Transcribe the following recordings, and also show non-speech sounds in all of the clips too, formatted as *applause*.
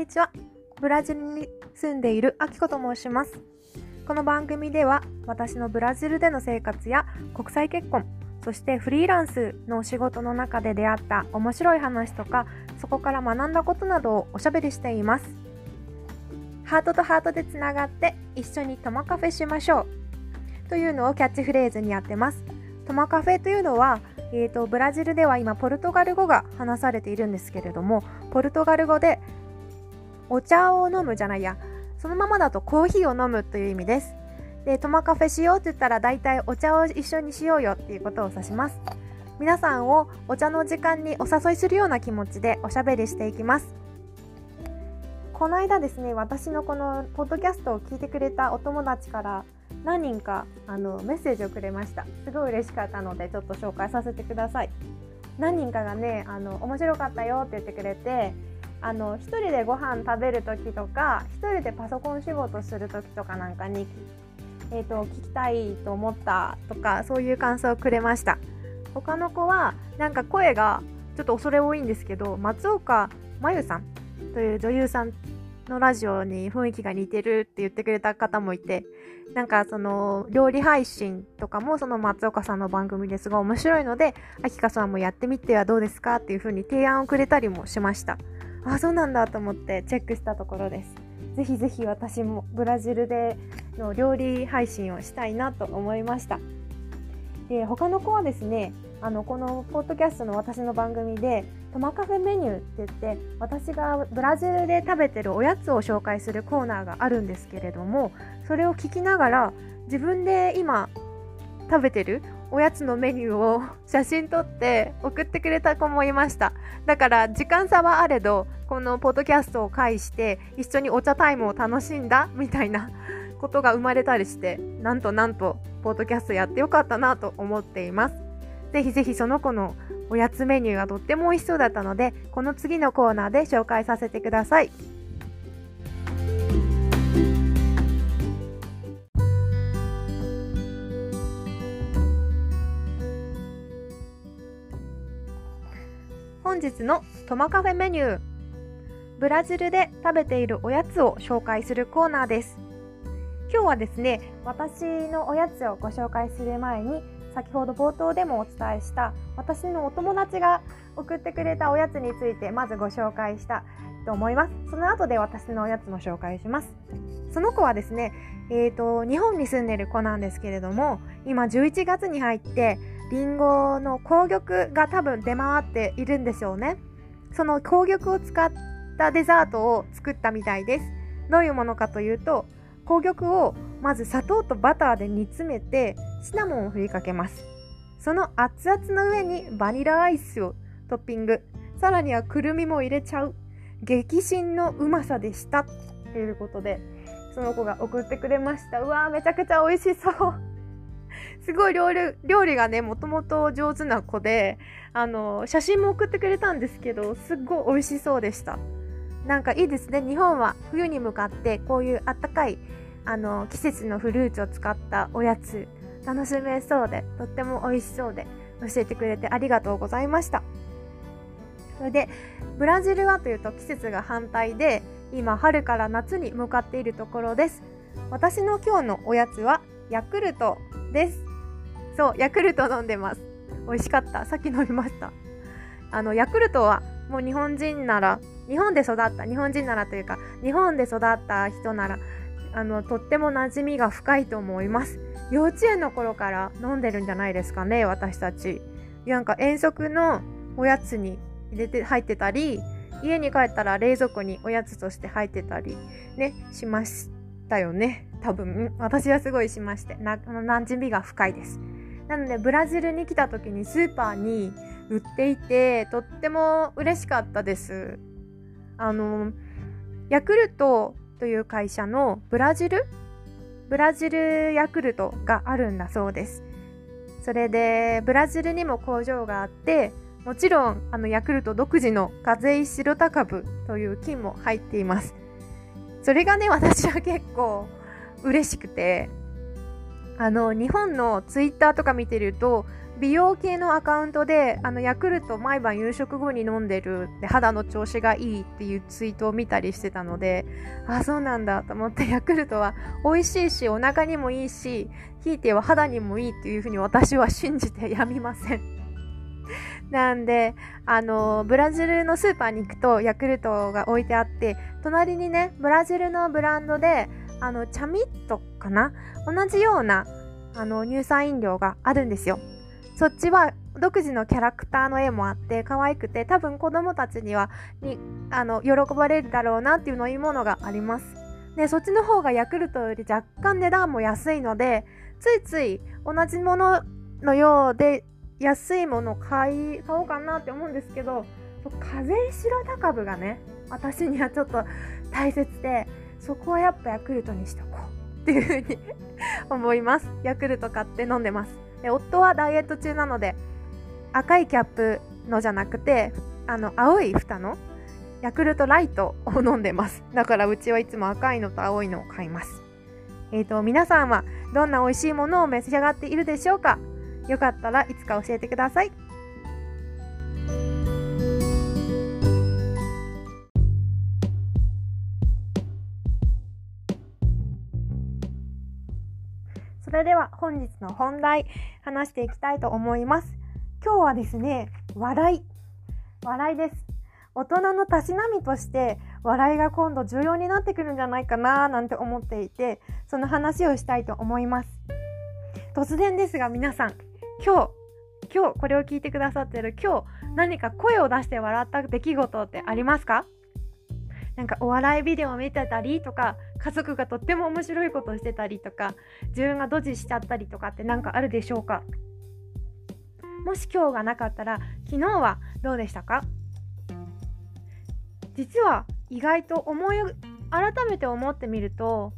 にちは。ブラジルに住んでいるアキコと申します。この番組では私のブラジルでの生活や国際結婚、そしてフリーランスのお仕事の中で出会った面白い話とか、そこから学んだことなどをおしゃべりしています。ハートとハートでつながって一緒にトマカフェしましょうというのをキャッチフレーズにやってます。トマカフェというのはえーと、ブラジルでは今ポルトガル語が話されているんですけれどもポルトガル語でお茶を飲むじゃないや。そのままだとコーヒーを飲むという意味です。でトマカフェしようって言ったら大体お茶を一緒にしようよっていうことを指します。皆さんをお茶の時間にお誘いするような気持ちでおしゃべりしていきます。この間ですね私のこのポッドキャストを聞いてくれたお友達から何人かあのメッセージをくれました。すごい嬉しかったのでちょっと紹介させてください。何人かがねあの面白かったよって言ってくれてあの一人でご飯食べる時とか一人でパソコン仕事する時とかなんかに、えーと、聞きたいと思ったとかそういう感想をくれました他の子はなんか声がちょっと恐れ多いんですけど松岡真優さんという女優さんのラジオに雰囲気が似てるって言ってくれた方もいてなんかその料理配信とかもその松岡さんの番組ですごい面白いので、あきかさんもやってみてはどうですかっていう風に提案をくれたりもしました。あ、そうなんだと思ってチェックしたところです。ぜひぜひ私もブラジルでの料理配信をしたいなと思いました。で、他の子はですね、あのこのポッドキャストの私の番組でトマカフェメニューって言って私がブラジルで食べてるおやつを紹介するコーナーがあるんですけれどもそれを聞きながら自分で今食べてるおやつのメニューを写真撮って送ってくれた子もいました。だから時間差はあれどこのポッドキャストを介して一緒にお茶タイムを楽しんだみたいな *laughs* ことが生まれたりしてなんとなんとポッドキャストやってよかったなと思っています。ぜひぜひその子のおやつメニューがとっても美味しそうだったのでこの次のコーナーで紹介させてください。本日のトマカフェメニュー。ブラジルで食べているおやつを紹介するコーナーです。今日はですね私のおやつをご紹介する前に先ほど冒頭でもお伝えした私のお友達が送ってくれたおやつについてまずご紹介したと思います。その後で私のおやつも紹介します。その子はですねえーと日本に住んでる子なんですけれども今11月に入ってりんごの紅玉が多分出回っているんでしょうね。その紅玉を使ったデザートを作ったみたいです。どういうものかというと紅玉をまず砂糖とバターで煮詰めてシナモンを振りかけます。その熱々の上にバニラアイスをトッピング。さらにはくるみも入れちゃう。激震のうまさでした。ということでその子が送ってくれました。うわーめちゃくちゃ美味しそう。すごい料理料理がねもともと上手な子であの写真も送ってくれたんですけどすっごい美味しそうでした。なんかいいですね。日本は冬に向かってこういうあったかいあの季節のフルーツを使ったおやつ楽しめそうでとっても美味しそうで教えてくれてありがとうございました。それでブラジルはというと季節が反対で今春から夏に向かっているところです。私の今日のおやつはヤクルトです。そうヤクルト飲んでます。美味しかった。さっき飲みました。あのヤクルトはもう日本人なら日本で育った日本人ならというか日本で育った人ならあのとっても馴染みが深いと思います。幼稚園の頃から飲んでるんじゃないですかね私たち。なんか遠足のおやつに入れて入ってたり家に帰ったら冷蔵庫におやつとして入ってたりねしましたよね。多分私はすごいしましてな馴染みが深いです。なのでブラジルに来た時にスーパーに売っていてとっても嬉しかったです。あのヤクルトという会社のブラジル？ブラジルヤクルトがあるんだそうです。それでブラジルにも工場があってもちろんあのヤクルト独自の風邪白タ株という菌も入っています。それがね私は結構嬉しくて。あの日本のツイッターとか見てると美容系のアカウントであのヤクルト毎晩夕食後に飲んでるで肌の調子がいいっていうツイートを見たりしてたのであそうなんだと思ってヤクルトは美味しいしお腹にもいいしひいては肌にもいいっていうふうに私は信じて *laughs* やみません。なんであのブラジルのスーパーに行くとヤクルトが置いてあって隣にねブラジルのブランドであのチャミットかな？同じようなあの乳酸飲料があるんですよ。そっちは独自のキャラクターの絵もあって可愛くて多分子供たちにはにあの喜ばれるだろうなっていう飲み物があります。でそっちの方がヤクルトより若干値段も安いのでついつい同じもののようで安いもの買い買おうかなって思うんですけど風邪白高部がね私にはちょっと大切でそこはやっぱヤクルトにしとこうっていうふうに *laughs* 思います。ヤクルト買って飲んでます。で夫はダイエット中なので赤いキャップのじゃなくてあの青い蓋のヤクルトライトを飲んでます。だからうちはいつも赤いのと青いのを買います。えーと皆さんはどんな美味しいものを召し上がっているでしょうか？よかったらいつか教えてください。それでは本日の本題話していきたいと思います。今日はですね笑い。笑いです。大人のたしなみとして笑いが今度重要になってくるんじゃないかななんて思っていてその話をしたいと思います。突然ですが皆さん今日今日これを聞いてくださってる今日何か声を出して笑った出来事ってありますか？なんかお笑いビデオを見てたりとか家族がとっても面白いことをしてたりとか自分がドジしちゃったりとかって何かあるでしょうか？もし今日がなかったら昨日はどうでしたか？実は意外と思い改めて思ってみると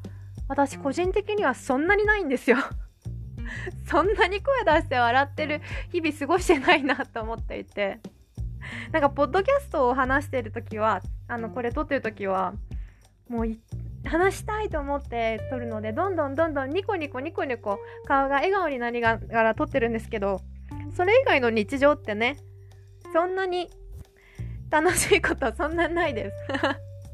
私個人的にはそんなにないんですよ。*laughs* そんなに声出して笑ってる日々過ごしてないなと思っていて。なんかポッドキャストを話してる時はあのこれ撮ってる時はもう話したいと思って撮るのでどんどんどんどんニコニコニコニコ顔が笑顔になりながら撮ってるんですけどそれ以外の日常ってねそんなに楽しいことはそんなないです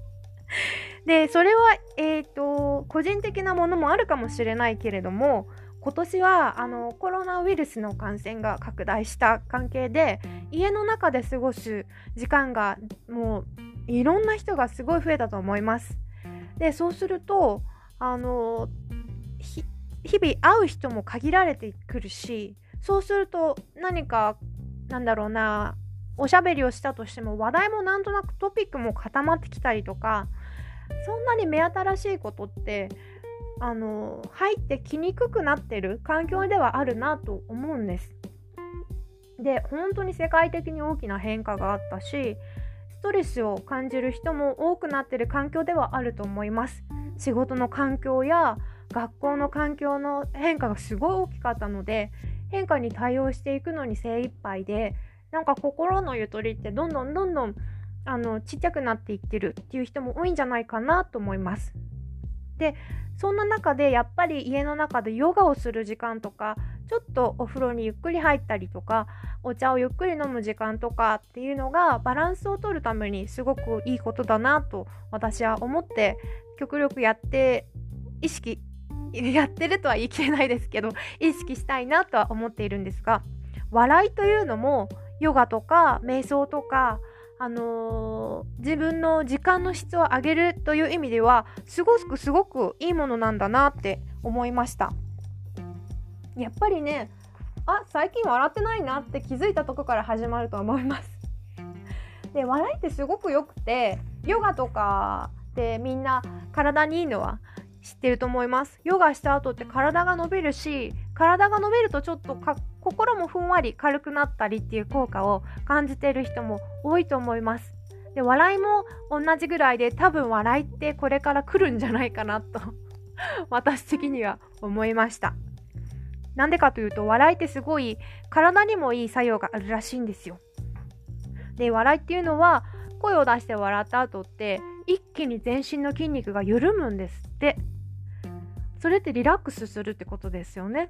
*laughs* でそれはえっ、ー、と個人的なものもあるかもしれないけれども今年はあのコロナウイルスの感染が拡大した関係で家の中で過ごす時間がもういろんな人がすごい増えたと思います。でそうするとあの日々会う人も限られてくるしそうすると何かなんだろうなおしゃべりをしたとしても話題もなんとなくトピックも固まってきたりとかそんなに目新しいことってあの入ってきにくくなってる環境ではあるなと思うんです。で本当に世界的に大きな変化があったしトレスを感じる人も多くなってる環境ではあると思います。仕事の環境や学校の環境の変化がすごい大きかったので変化に対応していくのに精一杯でなんか心のゆとりってどんどんどんどんあのちっちゃくなっていってるっていう人も多いんじゃないかなと思います。でそんな中でやっぱり家の中でヨガをする時間とかちょっとお風呂にゆっくり入ったりとかお茶をゆっくり飲む時間とかっていうのがバランスを取るためにすごくいいことだなと私は思って極力やって意識やってるとは言い切れないですけど意識したいなとは思っているんですが笑いというのもヨガとか瞑想とかあのー、自分の時間の質を上げるという意味ではすごくすごくいいものなんだなって思いました。やっぱりねあ最近笑ってないなって気づいたとこから始まると思います *laughs* で笑いってすごくよくてヨガとかでみんな体にいいのは知ってると思いますヨガした後って体が伸びるし体が伸びるとちょっと心もふんわり軽くなったりっていう効果を感じてる人も多いと思います。で笑いも同じぐらいで多分笑いってこれから来るんじゃないかなと *laughs* 私的には思いました。なんでかというと笑いってすごい体にもいい作用があるらしいんですよ。で笑いっていうのは声を出して笑った後って一気に全身の筋肉が緩むんですって。それってリラックスするってことですよね。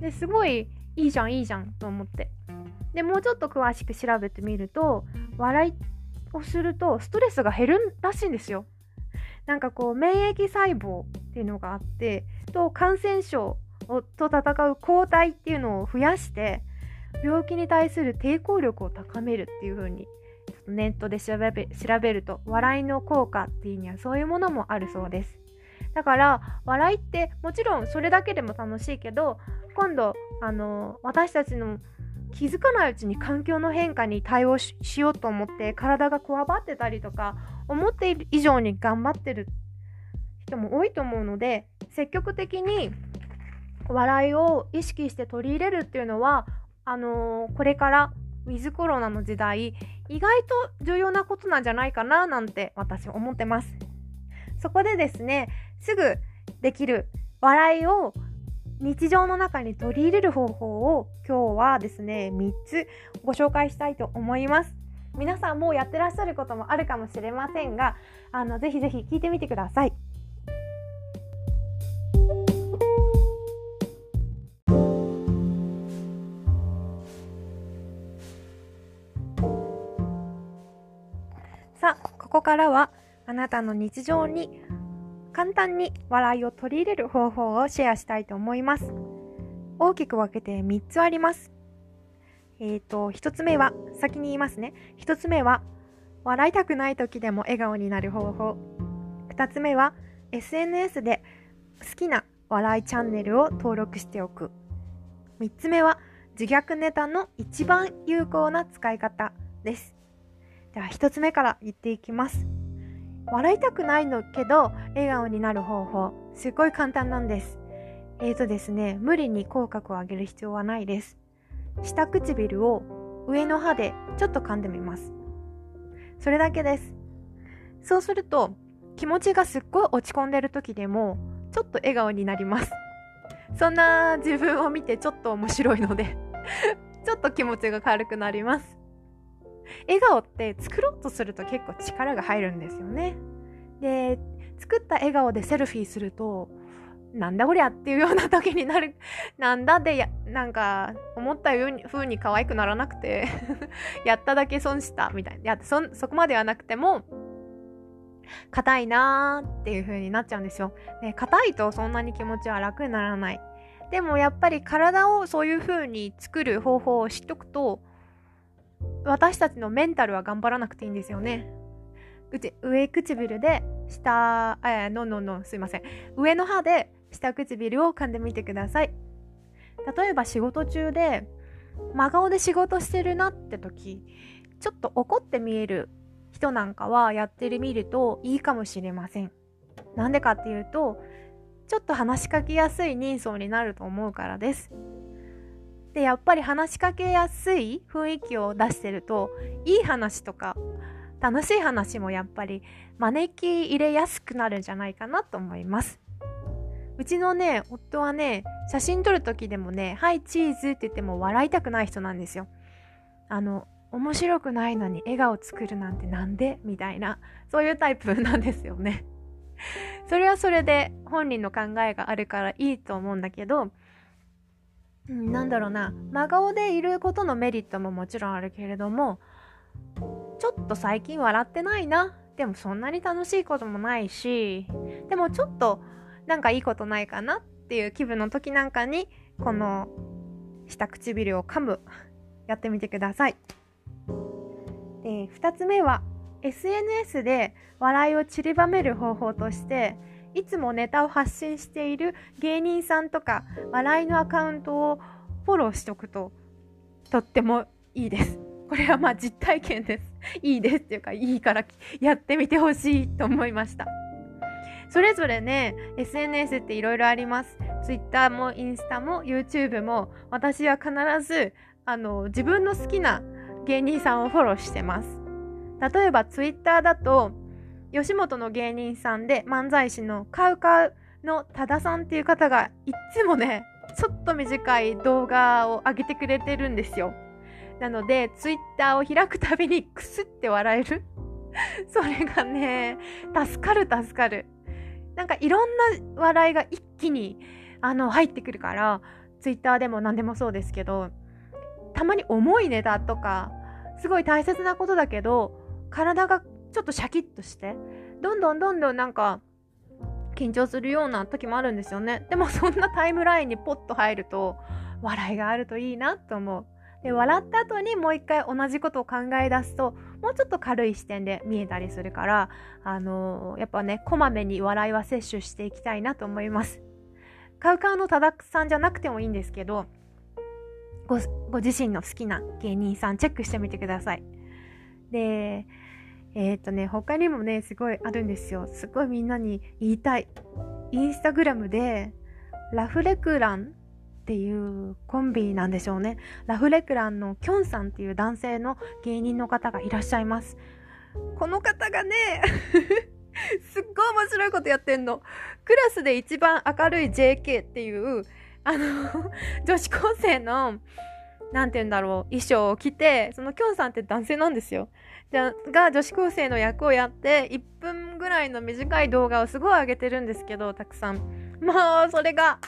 ですごいいいじゃんいいじゃんと思ってでもうちょっと詳しく調べてみると笑いをするとストレスが減るらしいんですよなんかこう免疫細胞っていうのがあってと感染症と戦う抗体っていうのを増やして病気に対する抵抗力を高めるっていう風にネットで調べ調べると笑いの効果っていうにはそういうものもあるそうです。だから笑いってもちろんそれだけでも楽しいけど今度あの私たちの気づかないうちに環境の変化に対応しようと思って体がこわばってたりとか思っている以上に頑張ってる人も多いと思うので積極的に笑いを意識して取り入れるっていうのはあのー、これからウィズコロナの時代意外と重要なことなんじゃないかななんて私思ってます。そこでですねすぐできる笑いを日常の中に取り入れる方法を今日はですね3つご紹介したいと思います。皆さんもうやってらっしゃることもあるかもしれませんがあのぜひぜひ聞いてみてください。ここからはあなたの日常に簡単に笑いを取り入れる方法をシェアしたいと思います。大きく分けて3つあります。えっ、ー、と、1つ目は、先に言いますね。1つ目は、笑いたくない時でも笑顔になる方法。2つ目は、SNS で好きな笑いチャンネルを登録しておく。3つ目は、自虐ネタの一番有効な使い方です。では1つ目から言っていきます。笑いたくないのけど笑顔になる方法。すっごい簡単なんです。えーとですね無理に口角を上げる必要はないです。下唇を上の歯でちょっと噛んでみます。それだけです。そうすると気持ちがすっごい落ち込んでる時でもちょっと笑顔になります。そんな自分を見てちょっと面白いので *laughs* ちょっと気持ちが軽くなります。笑顔って作ろうとすると結構力が入るんですよね。で、作った笑顔でセルフィーすると、なんだこりゃっていうような時になる。なんだでや、なんか、思ったように風に可愛くならなくて *laughs* やっただけ損したみたいな。やそ、そこまではなくても、硬いなーっていう風になっちゃうんですよ。で、硬いとそんなに気持ちは楽にならない。でもやっぱり体をそういう風に作る方法を知っとくと、私たちのメンタルは頑張らなくていいんですよね。うち上唇で下、えー、のののすいません。上の歯で下唇を噛んでみてください。例えば仕事中で真顔で仕事してるなって時、ちょっと怒って見える人なんかはやってみるといいかもしれません。なんでかっていうと、ちょっと話しかけやすい人相になると思うからです。でやっぱり話しかけやすい雰囲気を出してるといい話とか楽しい話もやっぱり招き入れやすくなるんじゃないかなと思います。うちのね夫はね写真撮る時でもね「はいチーズ」って言っても笑いたくない人なんですよ。あの面白くないのに笑顔作るなんてなんで？みたいなそういうタイプなんですよね。それはそれで本人の考えがあるからいいと思うんだけど、なんだろうな。真顔でいることのメリットももちろんあるけれどもちょっと最近笑ってないな。でもそんなに楽しいこともないしでもちょっとなんかいいことないかなっていう気分の時なんかにこの下唇を噛む。やってみてください。で2つ目は SNS で笑いを散りばめる方法としていつもネタを発信している芸人さんとか笑いのアカウントをフォローしておくととってもいいです。これはまあ実体験です。いいですっていうかいいからやってみてほしいと思いました。それぞれね、SNS っていろいろあります。Twitter もインスタも YouTube も私は必ずあの自分の好きな芸人さんをフォローしてます。例えば Twitter だと吉本の芸人さんで漫才師のカウカウの多田さんっていう方がいつもね、*laughs* ちょっと短い動画を上げてくれてるんですよ。なので、ツイッターを開くたびにクスって笑える。*laughs* それがね、助かる助かる。なんかいろんな笑いが一気にあの入ってくるから、ツイッターでも何でもそうですけどたまに重いネタとかすごい大切なことだけど体がちょっとシャキッとしてどんどんどんどんなんか緊張するような時もあるんですよね。でもそんなタイムラインにポッと入ると笑いがあるといいなと思う。で笑った後にもう一回同じことを考え出すともうちょっと軽い視点で見えたりするからあのー、やっぱねこまめに笑いは摂取していきたいなと思います。カウカウのたださんじゃなくてもいいんですけどごご自身の好きな芸人さんチェックしてみてください。でえっ、ー、とね他にもねすごいあるんですよすごいみんなに言いたいインスタグラムでラフレクランっていうコンビなんでしょうね。ラフレクランのキョンさんっていう男性の芸人の方がいらっしゃいます。この方がね *laughs* すっごい面白いことやってんの。クラスで一番明るい JK っていう、あの女子高生の、何て言うんだろう、衣装を着て、そのきょんさんって男性なんですよ。が女子高生の役をやって、1分ぐらいの短い動画をすごい上げてるんですけど、たくさん。まあ、それが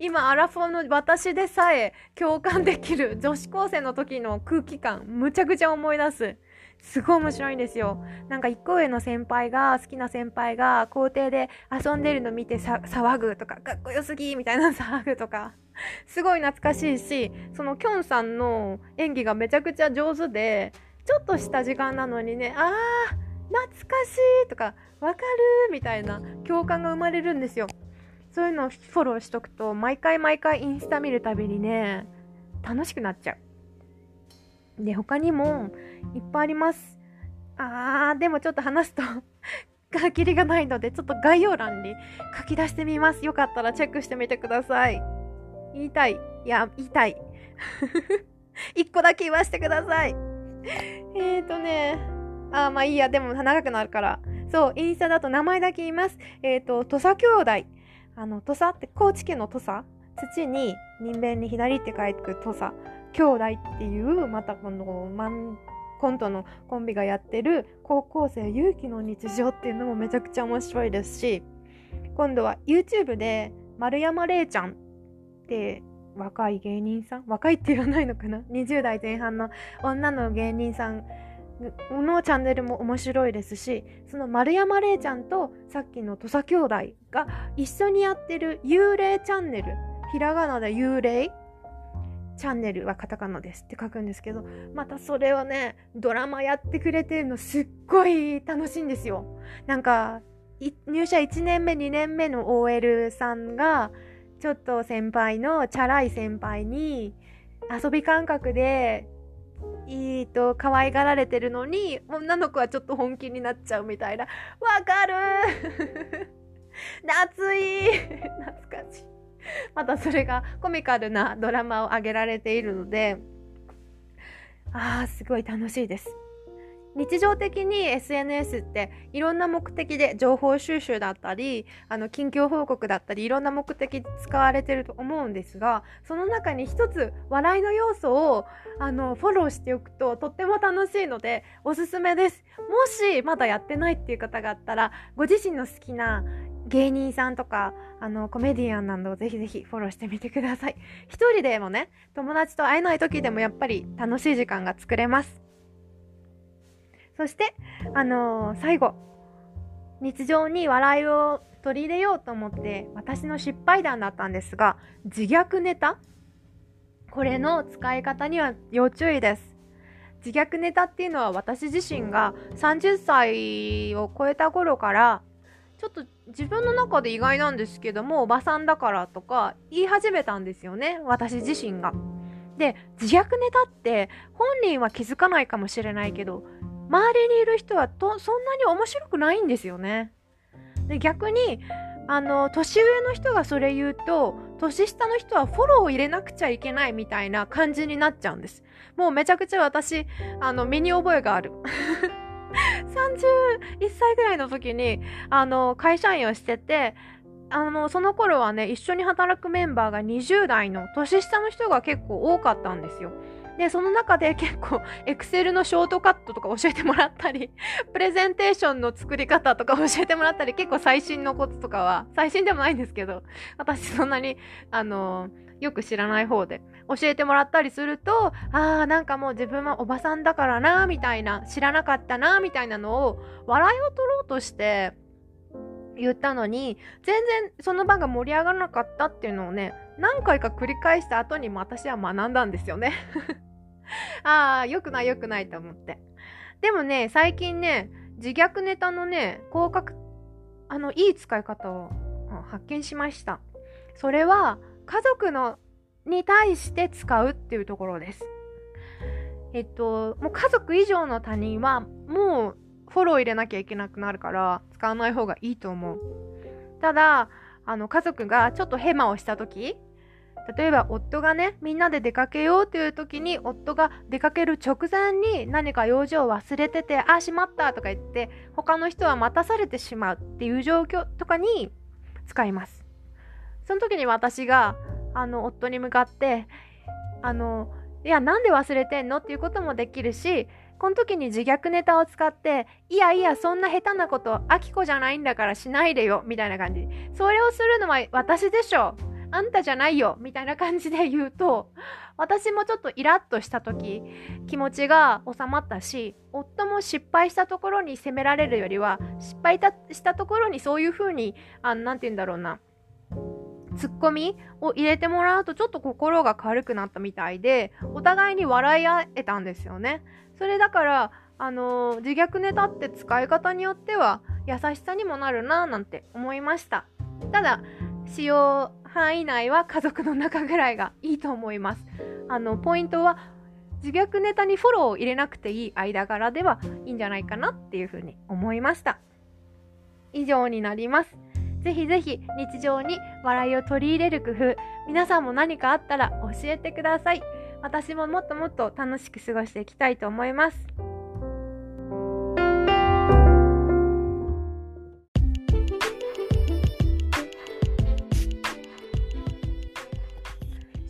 今アラフォーの私でさえ共感できる女子高生の時の空気感むちゃくちゃ思い出すすごい面白いんですよ。なんか一個上の先輩が好きな先輩が校庭で遊んでるの見て騒ぐとかかっこよすぎみたいな騒ぐとか。*laughs* すごい懐かしいしそのきょんさんの演技がめちゃくちゃ上手でちょっとした時間なのにねあー懐かしいとかわかるみたいな共感が生まれるんですよ。そういうのをフォローしとくと、毎回毎回インスタ見るたびにね、楽しくなっちゃう。で、他にもいっぱいあります。あー、でもちょっと話すと *laughs* 書きりがないので、ちょっと概要欄に書き出してみます。よかったらチェックしてみてください。言いたい。いや、言いたい。*laughs* 一個だけ言わせてください。えーとね、あー、まあいいや、でも長くなるから。そう、インスタだと名前だけ言います。えっ、ー、と、土佐兄弟。あの土佐って高知県の土佐土に人弁に左って書いてく土佐兄弟っていうまたこのマンコントのコンビがやってる高校生勇気の日常っていうのもめちゃくちゃ面白いですし今度は YouTube で丸山礼ちゃんって若い芸人さん若いって言わないのかな？20代前半の女の芸人さんのチャンネルも面白いですしその丸山礼ちゃんとさっきの土佐兄弟が一緒にやってる幽霊チャンネルひらがなで幽霊？チャンネルはカタカナですって書くんですけどまたそれをねドラマやってくれてるのすっごい楽しいんですよ。なんか入社1年目2年目の OL さんがちょっと先輩のチャラい先輩に遊び感覚でいいと可愛がられてるのに女の子はちょっと本気になっちゃうみたいな。わかる夏い *laughs* 懐かしい。*laughs* またそれがコミカルなドラマを上げられているのでああすごい楽しいです。日常的に SNS っていろんな目的で情報収集だったりあの近況報告だったりいろんな目的で使われてると思うんですがその中に一つ笑いの要素をあのフォローしておくととっても楽しいのでおすすめです。もしまだやってないっていう方があったらご自身の好きな芸人さんとかあのコメディアンなどをぜひぜひフォローしてみてください。一人でもね友達と会えない時でもやっぱり楽しい時間が作れます。そして、あのー、最後、日常に笑いを取り入れようと思って私の失敗談だったんですが、自虐ネタ？これの使い方には要注意です。自虐ネタっていうのは私自身が30歳を超えた頃からちょっと自分の中で意外なんですけどもおばさんだからとか言い始めたんですよね私自身が。で自虐ネタって本人は気づかないかもしれないけど周りにいる人はとそんなに面白くないんですよね。で逆にあの年上の人がそれ言うと年下の人はフォローを入れなくちゃいけないみたいな感じになっちゃうんです。もうめちゃくちゃ私あの身に覚えがある。*laughs* *laughs* 31歳ぐらいの時にあの会社員をしててあのその頃はね一緒に働くメンバーが20代の年下の人が結構多かったんですよ。で、その中で結構、エクセルのショートカットとか教えてもらったり、*laughs* プレゼンテーションの作り方とか教えてもらったり、結構最新のコツとかは、最新でもないんですけど、私そんなに、あの、よく知らない方で教えてもらったりすると、ああ、なんかもう自分はおばさんだからな、みたいな、知らなかったな、みたいなのを、笑いを取ろうとして、言ったのに、全然その場が盛り上がらなかったっていうのをね、何回か繰り返した後に私は学んだんですよね *laughs* ああ、良くない良くないと思って。でもね、最近ね、自虐ネタのね、広角、あの、いい使い方を発見しました。それは、家族の、に対して使うっていうところです。えっと、もう家族以上の他人は、もうフォロー入れなきゃいけなくなるから、使わない方がいいと思う。ただ、あの、家族がちょっとヘマをした時例えば夫がねみんなで出かけようという時に夫が出かける直前に何か用事を忘れててあしまったとか言って他の人は待たされてしまうっていう状況とかに使いますその時に私があの夫に向かってあのいやなんで忘れてんの？っていうこともできるしこの時に自虐ネタを使って、いやいや、そんな下手なこと、あきこじゃないんだからしないでよ、みたいな感じ。それをするのは私でしょ。あんたじゃないよ、みたいな感じで言うと、私もちょっとイラッとした時、気持ちが収まったし、夫も失敗したところに責められるよりは、失敗したところにそういう風に、あなんて言うんだろうな、ツッコミを入れてもらうとちょっと心が軽くなったみたいでお互いに笑い合えたんですよね。それだからあの、自虐ネタって使い方によっては優しさにもなるななんて思いました。ただ使用範囲内は家族の中ぐらいがいいと思います。あのポイントは自虐ネタにフォローを入れなくていい間柄ではいいんじゃないかなっていうふうに思いました。以上になります。ぜひぜひ日常に笑いを取り入れる工夫皆さんも何かあったら教えてください私ももっともっと楽しく過ごしていきたいと思います。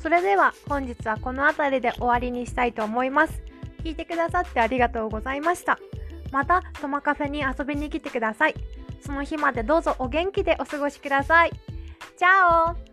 それでは本日はこの辺りで終わりにしたいと思います。聞いてくださってありがとうございました。また、トマカフェに遊びに来てください。その日までどうぞお元気でお過ごしください。チャオ